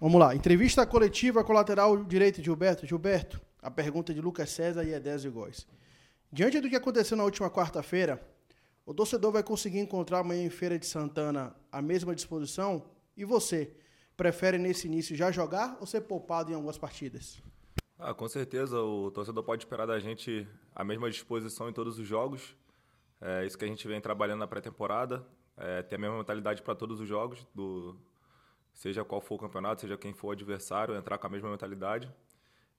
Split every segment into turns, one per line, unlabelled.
Vamos lá. Entrevista coletiva com o lateral direito de Gilberto. Gilberto, a pergunta de Lucas César e Edésio Góes. Diante do que aconteceu na última quarta-feira, o torcedor vai conseguir encontrar amanhã em Feira de Santana a mesma disposição? E você, prefere nesse início já jogar ou ser poupado em algumas partidas?
Ah, com certeza, o torcedor pode esperar da gente a mesma disposição em todos os jogos. É isso que a gente vem trabalhando na pré-temporada, é, ter a mesma mentalidade para todos os jogos, do, seja qual for o campeonato, seja quem for o adversário, entrar com a mesma mentalidade.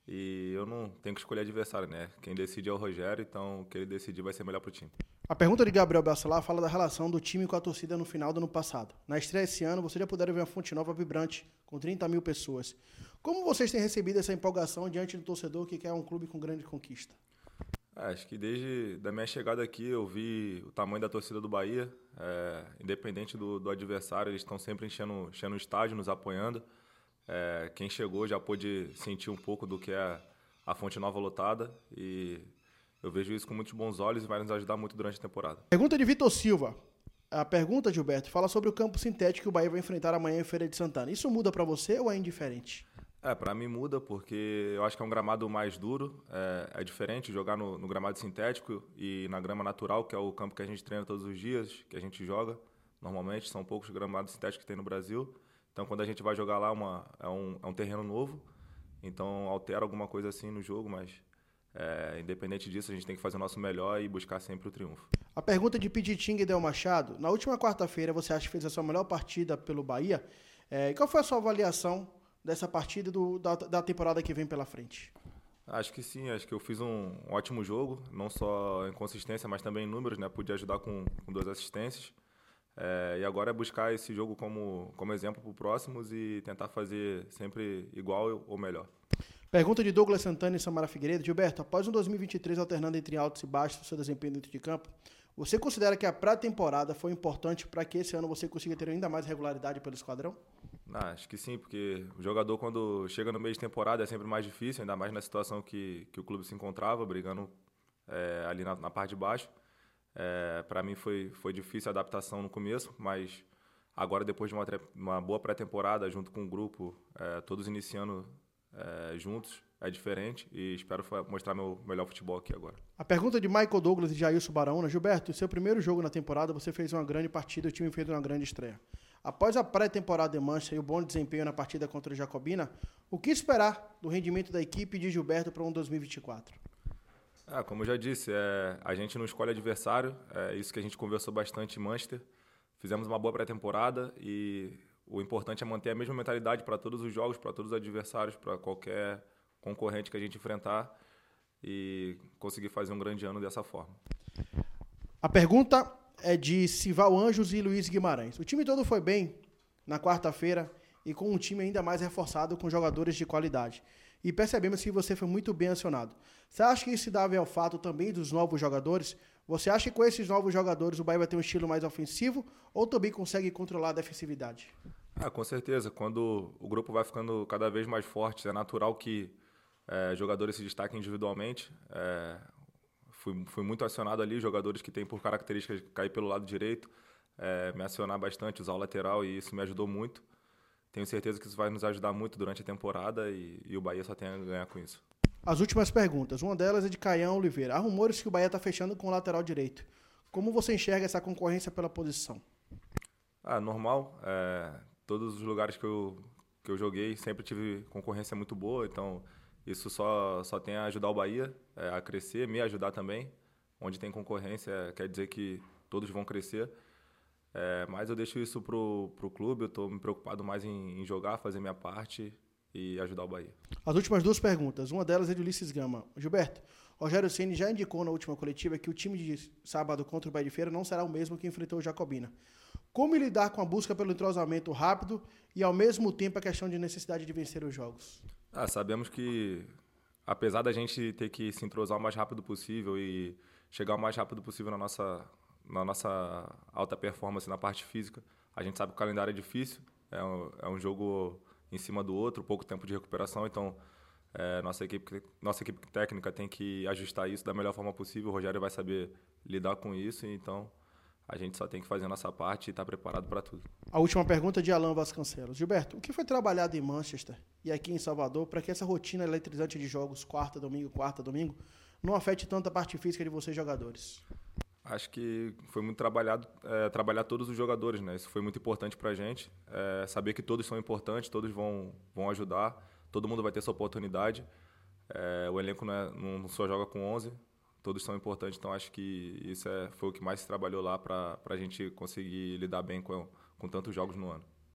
E eu não tenho que escolher adversário, né? Quem decide é o Rogério, então o que ele decidir vai ser melhor para o time.
A pergunta de Gabriel Bacelar fala da relação do time com a torcida no final do ano passado. Na estreia esse ano, vocês já puderam ver uma fonte nova vibrante, com 30 mil pessoas. Como vocês têm recebido essa empolgação diante do torcedor que quer um clube com grande conquista?
É, acho que desde da minha chegada aqui eu vi o tamanho da torcida do Bahia. É, independente do, do, adversário, eles estão sempre enchendo, enchendo o estádio, nos apoiando. É, quem chegou já pôde sentir um pouco do que é a Fonte Nova lotada e eu vejo isso com muitos bons olhos e vai nos ajudar muito durante a temporada.
Pergunta de Vitor Silva. A pergunta, Gilberto, fala sobre o campo sintético que o Bahia vai enfrentar amanhã em Feira de Santana. Isso muda para você ou é indiferente?
É, para mim muda, porque eu acho que é um gramado mais duro, é, é diferente jogar no, no, gramado sintético e na grama natural, que é o campo que a gente treina todos os dias, que a gente joga normalmente, são poucos gramados sintéticos que tem no Brasil. Então, quando a gente vai jogar lá, uma, é, um, é um terreno novo, então altera alguma coisa assim no jogo, mas é, independente disso, a gente tem que fazer o nosso melhor e buscar sempre o triunfo.
A pergunta de Piditinga e Del Machado. Na última quarta-feira, você acha que fez a sua melhor partida pelo Bahia? É, qual foi a sua avaliação dessa partida do, da, da temporada que vem pela frente?
Acho que sim, acho que eu fiz um, ótimo jogo, não só em consistência, mas também em números, né? Pude ajudar com, com duas assistências. É, e agora é buscar esse jogo como, como exemplo para os próximos e tentar fazer sempre igual ou melhor.
Pergunta de Douglas Santana e Samara Figueiredo. Gilberto, após um 2023 alternando entre altos e baixos do seu desempenho dentro de campo, você considera que a pré-temporada foi importante para que esse ano você consiga ter ainda mais regularidade pelo esquadrão?
Ah, acho que sim, porque o jogador, quando chega no meio de temporada, é sempre mais difícil, ainda mais na situação que, que o clube se encontrava, brigando é, ali na, na, parte de baixo. É, para mim foi, foi difícil a adaptação no começo, mas agora, depois de uma, uma boa pré-temporada, junto com o grupo, é, todos iniciando juntos, é diferente e espero mostrar meu melhor futebol aqui agora.
A pergunta de Michael Douglas e Jailson Barão, Gilberto, seu primeiro jogo na temporada, você fez uma grande partida, o time fez uma grande estreia. Após a pré-temporada de Mancha e o bom desempenho na partida contra o Jacobina, o que esperar do rendimento da equipe de Gilberto para um 2024?
Ah, como eu já disse, é, a gente não escolhe adversário, é isso que a gente conversou bastante em Manchester. Fizemos uma boa pré-temporada e o importante é manter a mesma mentalidade para todos os jogos, para todos os adversários, para qualquer concorrente que a gente enfrentar e conseguir fazer um grande ano dessa forma.
A pergunta é de Sival Anjos e Luiz Guimarães. O time todo foi bem na quarta-feira e com um time ainda mais reforçado com jogadores de qualidade. E percebemos que você foi muito bem acionado. Você acha que isso se deve ao fato também dos novos jogadores? Você acha que com esses novos jogadores o Bahia vai ter um estilo mais ofensivo ou também consegue controlar a defensividade?
Ah, com certeza. Quando o grupo vai ficando cada vez mais forte, é natural que é, jogadores se destaquem individualmente. É, fui, fui muito acionado ali, jogadores que têm por características cair pelo lado direito, é, me acionar bastante, usar o lateral e isso me ajudou muito. Tenho certeza que isso vai nos ajudar muito durante a temporada e, e o Bahia só tem a ganhar com isso.
As últimas perguntas. Uma delas é de Caião Oliveira. Há rumores que o Bahia está fechando com o lateral direito. Como você enxerga essa concorrência pela posição?
Ah, normal. É, todos os lugares que eu, que eu joguei sempre tive concorrência muito boa, então isso só, só tem a ajudar o Bahia é, a crescer, me ajudar também. Onde tem concorrência, quer dizer que todos vão crescer. É, mas eu deixo isso pro, pro clube, eu estou me preocupado mais em, em, jogar, fazer minha parte e ajudar o Bahia.
As últimas duas perguntas, uma delas é de Ulisses Gama. Gilberto, Rogério Ceni já indicou na última coletiva que o time de sábado contra o Bahia de Feira não será o mesmo que enfrentou o Jacobina. Como lidar com a busca pelo entrosamento rápido e ao mesmo tempo a questão de necessidade de vencer os jogos?
Ah, sabemos que, apesar da gente ter que se entrosar o mais rápido possível e chegar o mais rápido possível na nossa, na nossa alta performance na parte física, a gente sabe que o calendário é difícil, é um, é um jogo em cima do outro, pouco tempo de recuperação, então é, nossa, equipe, nossa equipe técnica tem que ajustar isso da melhor forma possível, o Rogério vai saber lidar com isso, então a gente só tem que fazer a nossa parte e estar tá preparado para tudo.
A última pergunta é de Alan Vasconcelos. Gilberto, o que foi trabalhado em Manchester e aqui em Salvador para que essa rotina eletrizante de jogos, quarta, domingo, quarta, domingo, não afete tanto a parte física de vocês jogadores?
Acho que foi muito trabalhado, é, trabalhar todos os jogadores, né? Isso foi muito importante para a gente. É, saber que todos são importantes, todos vão, vão ajudar, todo mundo vai ter sua oportunidade. É, o elenco não, é, não, só joga com 11, todos são importantes, então acho que isso é, foi o que mais se trabalhou lá para a gente conseguir lidar bem com, com tantos jogos no ano.